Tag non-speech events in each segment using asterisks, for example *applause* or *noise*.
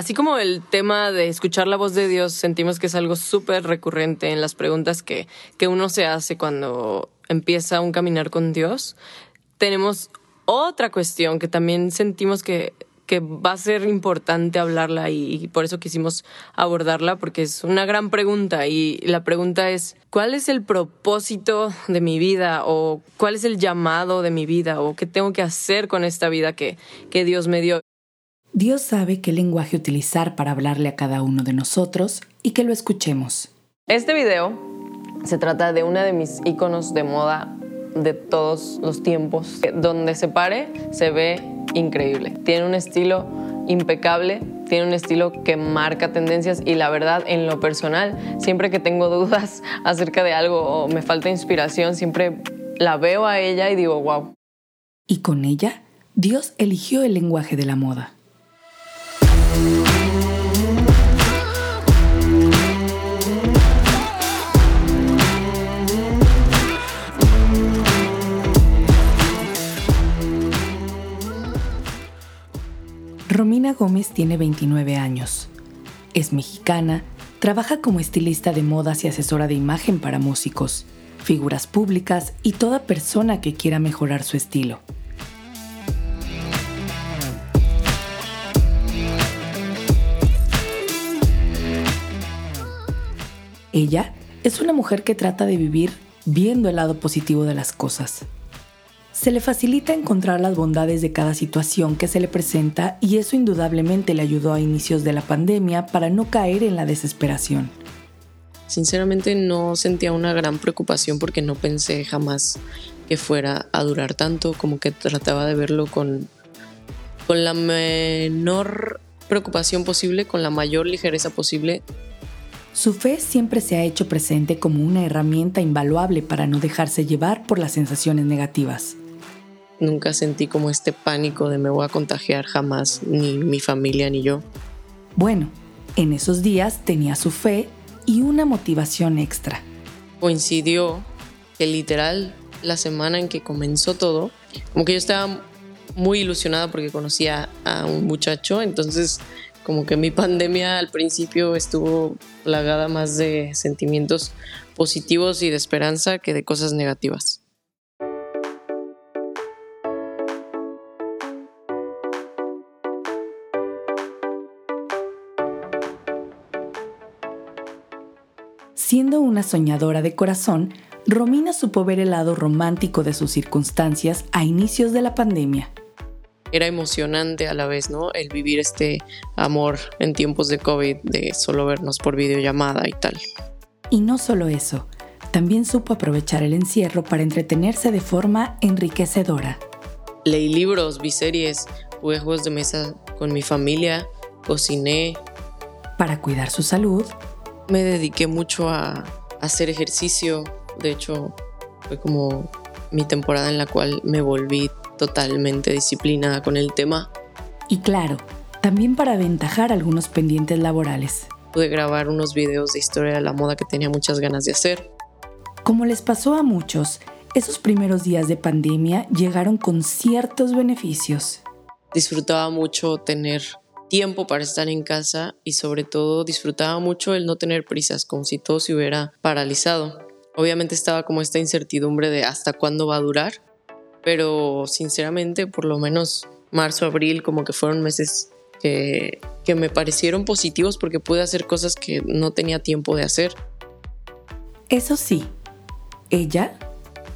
así como el tema de escuchar la voz de Dios, sentimos que es algo súper recurrente en las preguntas que, que uno se hace cuando empieza un caminar con Dios. Tenemos otra cuestión que también sentimos que que va a ser importante hablarla y, por eso quisimos abordarla porque es una gran pregunta y la pregunta es, ¿cuál es el propósito de mi vida o cuál es el llamado de mi vida o qué tengo que hacer con esta vida que, que Dios me dio? Dios sabe qué lenguaje utilizar para hablarle a cada uno de nosotros y que lo escuchemos. Este video se trata de una de mis iconos de moda de todos los tiempos. Donde se pare, se ve increíble. Tiene un estilo impecable, tiene un estilo que marca tendencias y la verdad, en lo personal, siempre que tengo dudas *laughs* acerca de algo o me falta inspiración, siempre la veo a ella y digo, wow. Y con ella, Dios eligió el lenguaje de la moda. Romina Gómez tiene 29 años. Es mexicana, trabaja como estilista de modas y asesora de imagen para músicos, figuras públicas y toda persona que quiera mejorar su estilo. Ella es una mujer que trata de vivir viendo el lado positivo de las cosas se le facilita encontrar las bondades de cada situación que se le presenta y eso indudablemente le ayudó a inicios de la pandemia para no caer en la desesperación. Sinceramente no sentía una gran preocupación porque no pensé jamás que fuera a durar tanto, como que trataba de verlo con, con la menor preocupación posible, con la mayor ligereza posible. Su fe siempre se ha hecho presente como una herramienta invaluable para no dejarse llevar por las sensaciones negativas. Nunca sentí como este pánico de me voy a contagiar jamás, ni mi familia ni yo. Bueno, en esos días tenía su fe y una motivación extra. Coincidió que literal la semana en que comenzó todo, como que yo estaba muy ilusionada porque conocía a un muchacho, entonces como que mi pandemia al principio estuvo plagada más de sentimientos positivos y de esperanza que de cosas negativas. Siendo una soñadora de corazón, Romina supo ver el lado romántico de sus circunstancias a inicios de la pandemia. Era emocionante a la vez, ¿no? El vivir este amor en tiempos de COVID, de solo vernos por videollamada y tal. Y no solo eso, también supo aprovechar el encierro para entretenerse de forma enriquecedora. Leí libros, vi series, jugué juegos de mesa con mi familia, cociné. Para cuidar su salud, me dediqué mucho a, hacer ejercicio. De hecho, fue como mi temporada en la cual me volví totalmente disciplinada con el tema. Y claro, también para aventajar algunos pendientes laborales. Pude grabar unos videos de historia de la moda que tenía muchas ganas de hacer. Como les pasó a muchos, esos primeros días de pandemia llegaron con ciertos beneficios. Disfrutaba mucho tener tiempo para estar en casa y sobre todo disfrutaba mucho el no tener prisas, como si todo se hubiera paralizado. Obviamente estaba como esta incertidumbre de hasta cuándo va a durar, pero sinceramente por lo menos marzo, abril como que fueron meses que, que me parecieron positivos porque pude hacer cosas que no tenía tiempo de hacer. Eso sí, ella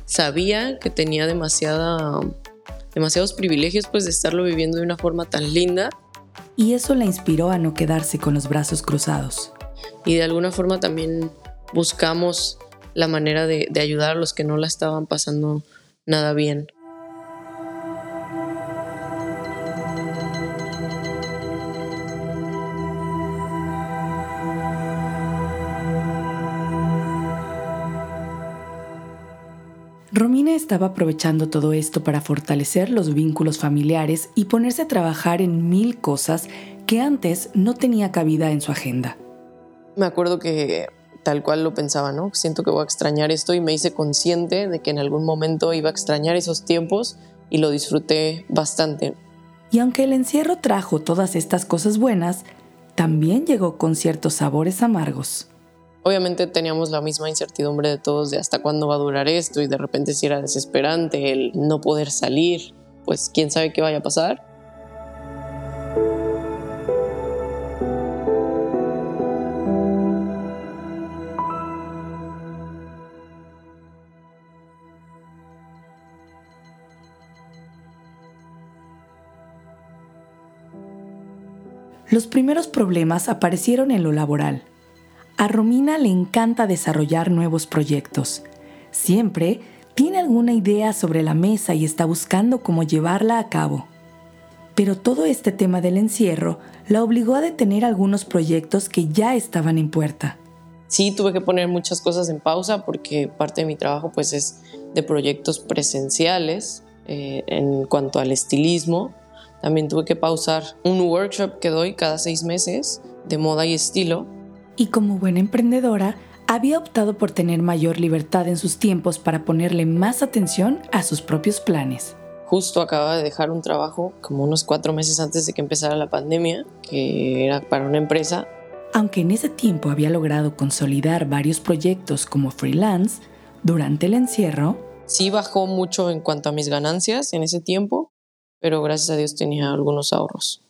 sabía que tenía demasiada, demasiados privilegios pues de estarlo viviendo de una forma tan linda y eso la inspiró a no quedarse con los brazos cruzados. Y de alguna forma también buscamos la manera de, de ayudar a los que no la estaban pasando nada bien. Estaba aprovechando todo esto para fortalecer los vínculos familiares y ponerse a trabajar en mil cosas que antes no tenía cabida en su agenda. Me acuerdo que tal cual lo pensaba, ¿no? Siento que voy a extrañar esto y me hice consciente de que en algún momento iba a extrañar esos tiempos y lo disfruté bastante. Y aunque el encierro trajo todas estas cosas buenas, también llegó con ciertos sabores amargos. Obviamente teníamos la misma incertidumbre de todos de hasta cuándo va a durar esto y de repente si era desesperante el no poder salir, pues quién sabe qué vaya a pasar. Los primeros problemas aparecieron en lo laboral. A Romina le encanta desarrollar nuevos proyectos. Siempre tiene alguna idea sobre la mesa y está buscando cómo llevarla a cabo. Pero todo este tema del encierro la obligó a detener algunos proyectos que ya estaban en puerta. Sí, tuve que poner muchas cosas en pausa porque parte de mi trabajo pues es de proyectos presenciales eh, en cuanto al estilismo también tuve que pausar un workshop que doy cada seis meses de moda y estilo. Y como buena emprendedora, había optado por tener mayor libertad en sus tiempos para ponerle más atención a sus propios planes. Justo acababa de dejar un trabajo como unos cuatro meses antes de que empezara la pandemia, que era para una empresa. Aunque en ese tiempo había logrado consolidar varios proyectos como freelance, durante el encierro... Sí bajó mucho en cuanto a mis ganancias en ese tiempo, pero gracias a Dios tenía algunos ahorros.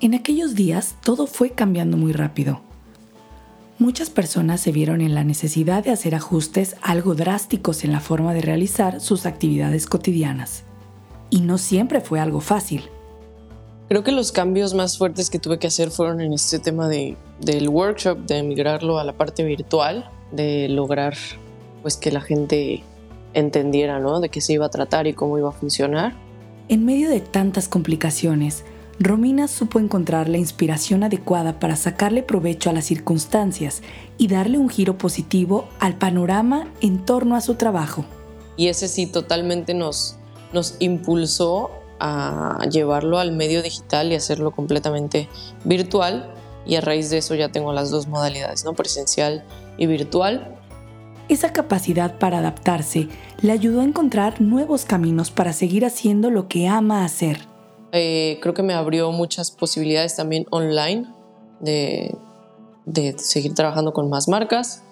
En aquellos días todo fue cambiando muy rápido. Muchas personas se vieron en la necesidad de hacer ajustes algo drásticos en la forma de realizar sus actividades cotidianas. Y no siempre fue algo fácil. Creo que los cambios más fuertes que tuve que hacer fueron en este tema de, del workshop, de migrarlo a la parte virtual, de lograr pues que la gente entendiera, ¿no? De qué se iba a tratar y cómo iba a funcionar. En medio de tantas complicaciones, Romina supo encontrar la inspiración adecuada para sacarle provecho a las circunstancias y darle un giro positivo al panorama en torno a su trabajo. Y ese sí totalmente nos, nos impulsó a llevarlo al medio digital y hacerlo completamente virtual. Y a raíz de eso ya tengo las dos modalidades, ¿no? presencial y virtual. Esa capacidad para adaptarse le ayudó a encontrar nuevos caminos para seguir haciendo lo que ama hacer. Eh, creo que me abrió muchas posibilidades también online de, de seguir trabajando con más marcas.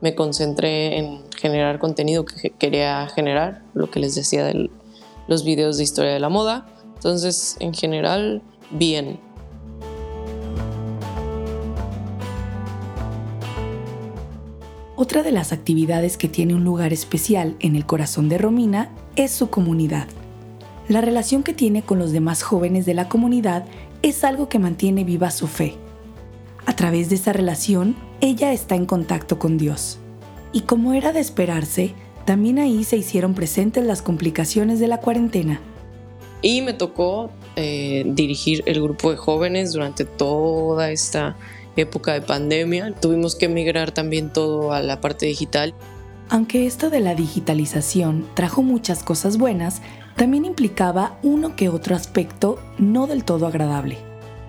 Me concentré en generar contenido que quería generar, lo que les decía del los videos de historia de la moda. Entonces, en general, bien. Otra de las actividades que tiene un lugar especial en el corazón de Romina es su comunidad. La relación que tiene con los demás jóvenes de la comunidad es algo que mantiene viva su fe. A través de esa relación, ella está en contacto con Dios. Y como era de esperarse, también ahí se hicieron presentes las complicaciones de la cuarentena. Y me tocó eh, dirigir el grupo de jóvenes durante toda esta época de pandemia. Tuvimos que migrar también todo a la parte digital. Aunque esto de la digitalización trajo muchas cosas buenas, también implicaba uno que otro aspecto no del todo agradable.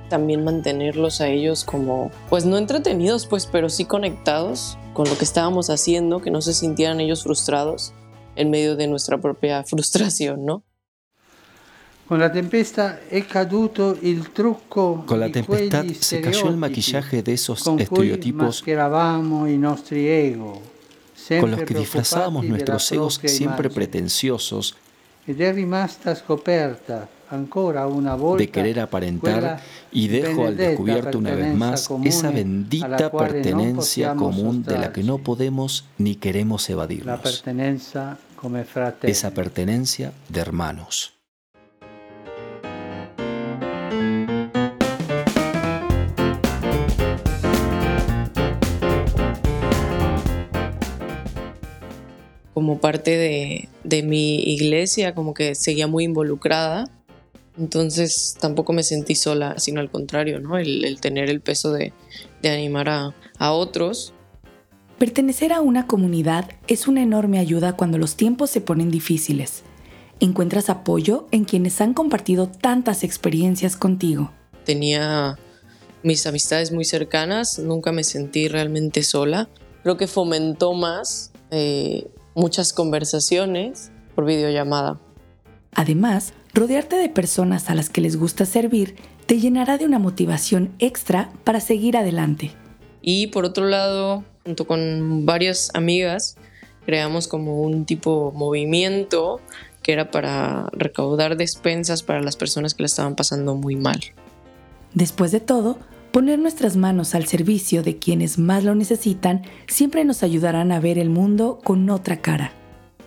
También mantenerlos a ellos como, pues no entretenidos, pues, pero sí conectados con lo que estábamos haciendo, que no se sintieran ellos frustrados en medio de nuestra propia *laughs* frustración, ¿no? Con la tempestad caduto il trucco Con la tempestad se cayó el maquillaje de esos estereotipos con los que disfrazábamos nuestros egos siempre pretenciosos de querer aparentar y dejo al descubierto una vez más esa bendita pertenencia común de la que no podemos ni queremos evadirnos. Esa pertenencia de hermanos. Como parte de, de, mi iglesia, como que seguía muy involucrada. Entonces tampoco me sentí sola, sino al contrario, ¿no? El, tener el peso de, de animar a, a otros. Pertenecer a una comunidad es una enorme ayuda cuando los tiempos se ponen difíciles. Encuentras apoyo en quienes han compartido tantas experiencias contigo. Tenía mis amistades muy cercanas, nunca me sentí realmente sola creo que fomentó más eh, muchas conversaciones por videollamada. Además, rodearte de personas a las que les gusta servir te llenará de una motivación extra para seguir adelante. Y por otro lado, junto con varias amigas, creamos como un tipo movimiento que era para recaudar despensas para las personas que la estaban pasando muy mal. Después de todo, poner nuestras manos al servicio de quienes más lo necesitan siempre nos ayudarán a ver el mundo con otra cara.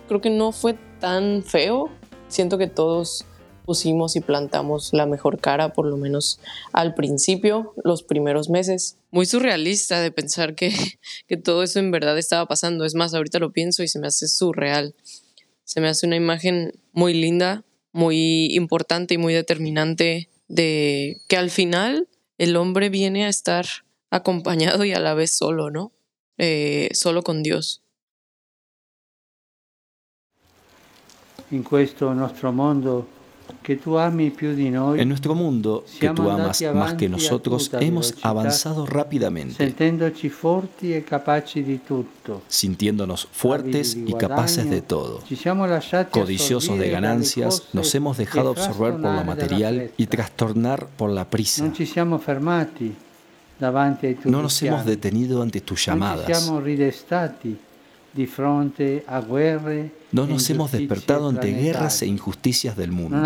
Creo que no fue tan feo. Siento que todos pusimos y plantamos la mejor cara, por lo menos al principio, los primeros meses. Muy surrealista de pensar que, *laughs* que todo eso en verdad estaba pasando. Es más, ahorita lo pienso y se me hace surreal. Se me hace una imagen muy linda, muy importante y muy determinante de que al final el hombre viene a estar acompañado y a la vez solo, ¿no? Eh, solo con Dios. En nuestro mundo, que tú amas más que nosotros, hemos avanzado rápidamente, sintiéndonos fuertes y capaces de todo. Codiciosos de ganancias, nos hemos dejado absorber por lo material y trastornar por la prisa. No nos hemos detenido ante tus llamadas. No nos hemos despertado ante guerras e injusticias del mundo.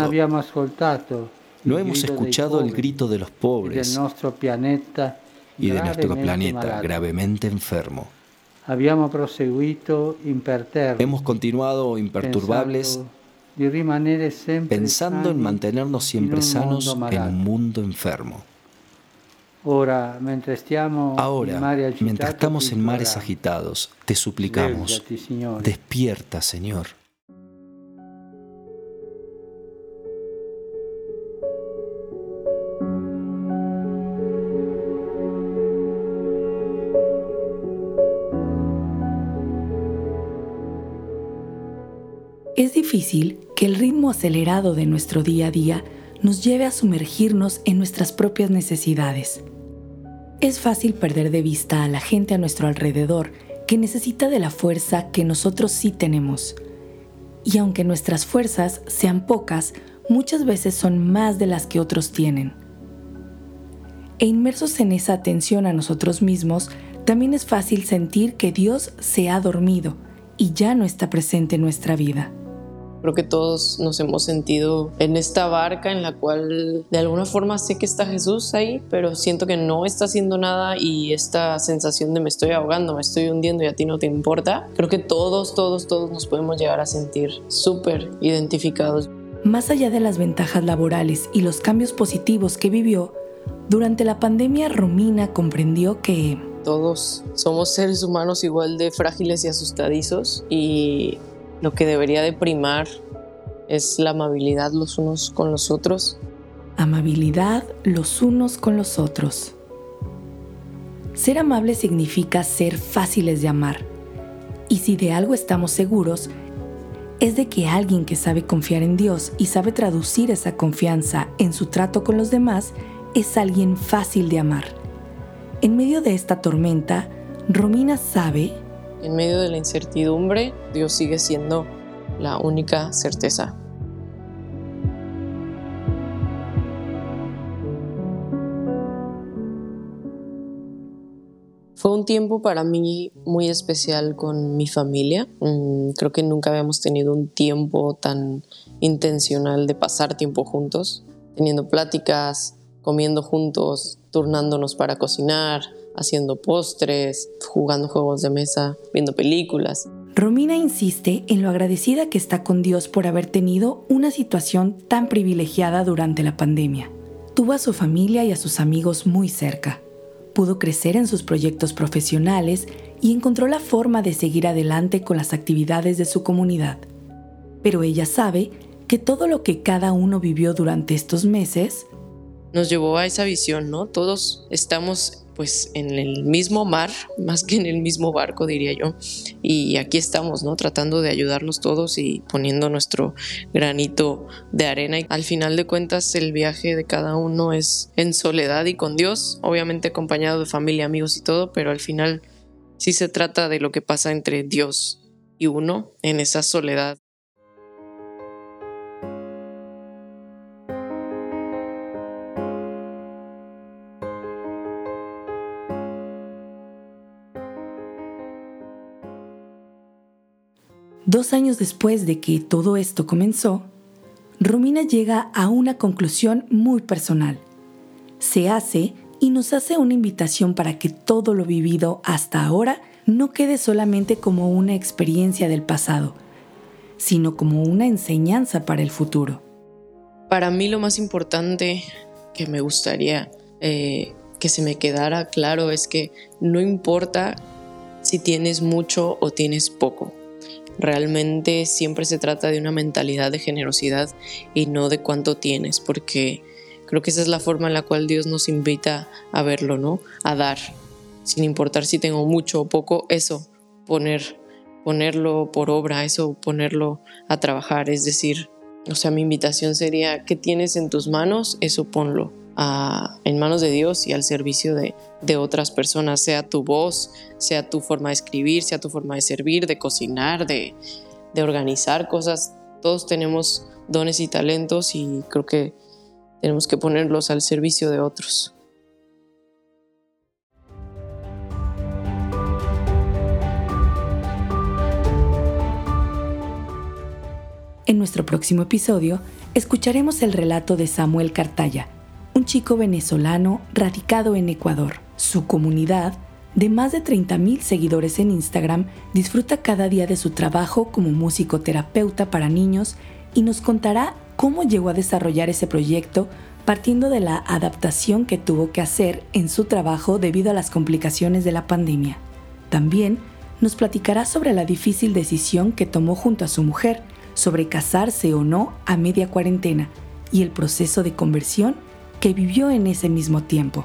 No hemos escuchado el grito de los pobres y de nuestro planeta gravemente enfermo. Hemos continuado imperturbables pensando en mantenernos siempre sanos en un mundo enfermo. Ahora, mientras estamos en mares agitados, te suplicamos, despierta, Señor. Es difícil que el ritmo acelerado de nuestro día a día nos lleve a sumergirnos en nuestras propias necesidades. Es fácil perder de vista a la gente a nuestro alrededor que necesita de la fuerza que nosotros sí tenemos. Y aunque nuestras fuerzas sean pocas, muchas veces son más de las que otros tienen. E inmersos en esa atención a nosotros mismos, también es fácil sentir que Dios se ha dormido y ya no está presente en nuestra vida. Creo que todos nos hemos sentido en esta barca en la cual de alguna forma sé que está Jesús ahí, pero siento que no está haciendo nada y esta sensación de me estoy ahogando, me estoy hundiendo y a ti no te importa. Creo que todos, todos, todos nos podemos llegar a sentir súper identificados. Más allá de las ventajas laborales y los cambios positivos que vivió, durante la pandemia Romina comprendió que todos somos seres humanos igual de frágiles y asustadizos y lo que debería de primar es la amabilidad los unos con los otros. Amabilidad los unos con los otros. Ser amable significa ser fáciles de amar. Y si de algo estamos seguros, es de que alguien que sabe confiar en Dios y sabe traducir esa confianza en su trato con los demás es alguien fácil de amar. En medio de esta tormenta, Romina sabe en medio de la incertidumbre, Dios sigue siendo la única certeza. Fue un tiempo para mí muy especial con mi familia. Mm, creo que nunca habíamos tenido un tiempo tan intencional de pasar tiempo juntos, teniendo pláticas, comiendo juntos, turnándonos para cocinar, haciendo postres, jugando juegos de mesa, viendo películas. Romina insiste en lo agradecida que está con Dios por haber tenido una situación tan privilegiada durante la pandemia. Tuvo a su familia y a sus amigos muy cerca. Pudo crecer en sus proyectos profesionales y encontró la forma de seguir adelante con las actividades de su comunidad. Pero ella sabe que todo lo que cada uno vivió durante estos meses nos llevó a esa visión, ¿no? Todos estamos pues en el mismo mar, *laughs* más que en el mismo barco, diría yo. Y aquí estamos, ¿no? Tratando de ayudarnos todos y poniendo nuestro granito de arena. Y al final de cuentas, el viaje de cada uno es en soledad y con Dios, obviamente acompañado de familia, amigos y todo, pero al final sí se trata de lo que pasa entre Dios y uno en esa soledad. Dos años después de que todo esto comenzó, Romina llega a una conclusión muy personal. Se hace y nos hace una invitación para que todo lo vivido hasta ahora no quede solamente como una experiencia del pasado, sino como una enseñanza para el futuro. Para mí lo más importante que me gustaría eh, que se me quedara claro es que no importa si tienes mucho o tienes poco. Realmente siempre se trata de una mentalidad de generosidad y no de cuánto tienes, porque creo que esa es la forma en la cual Dios nos invita a verlo, ¿no? A dar, sin importar si tengo mucho o poco, eso, poner, ponerlo por obra, eso, ponerlo a trabajar, es decir, o sea, mi invitación sería, ¿qué tienes en tus manos? Eso ponlo en manos de Dios y al servicio de, otras personas, sea tu voz, sea tu forma de escribir, sea tu forma de servir, de cocinar, de, de organizar cosas. Todos tenemos dones y talentos y creo que tenemos que ponerlos al servicio de otros. En nuestro próximo episodio escucharemos el relato de Samuel Cartaya, un chico venezolano radicado en Ecuador. Su comunidad, de más de 30.000 seguidores en Instagram, disfruta cada día de su trabajo como músico terapeuta para niños y nos contará cómo llegó a desarrollar ese proyecto partiendo de la adaptación que tuvo que hacer en su trabajo debido a las complicaciones de la pandemia. También nos platicará sobre la difícil decisión que tomó junto a su mujer sobre casarse o no a media cuarentena y el proceso de conversión que vivió en ese mismo tiempo.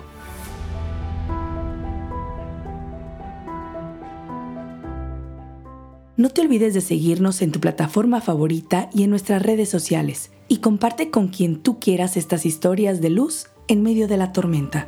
No te olvides de seguirnos en tu plataforma favorita y en nuestras redes sociales y comparte con quien tú quieras estas historias de luz en medio de la tormenta.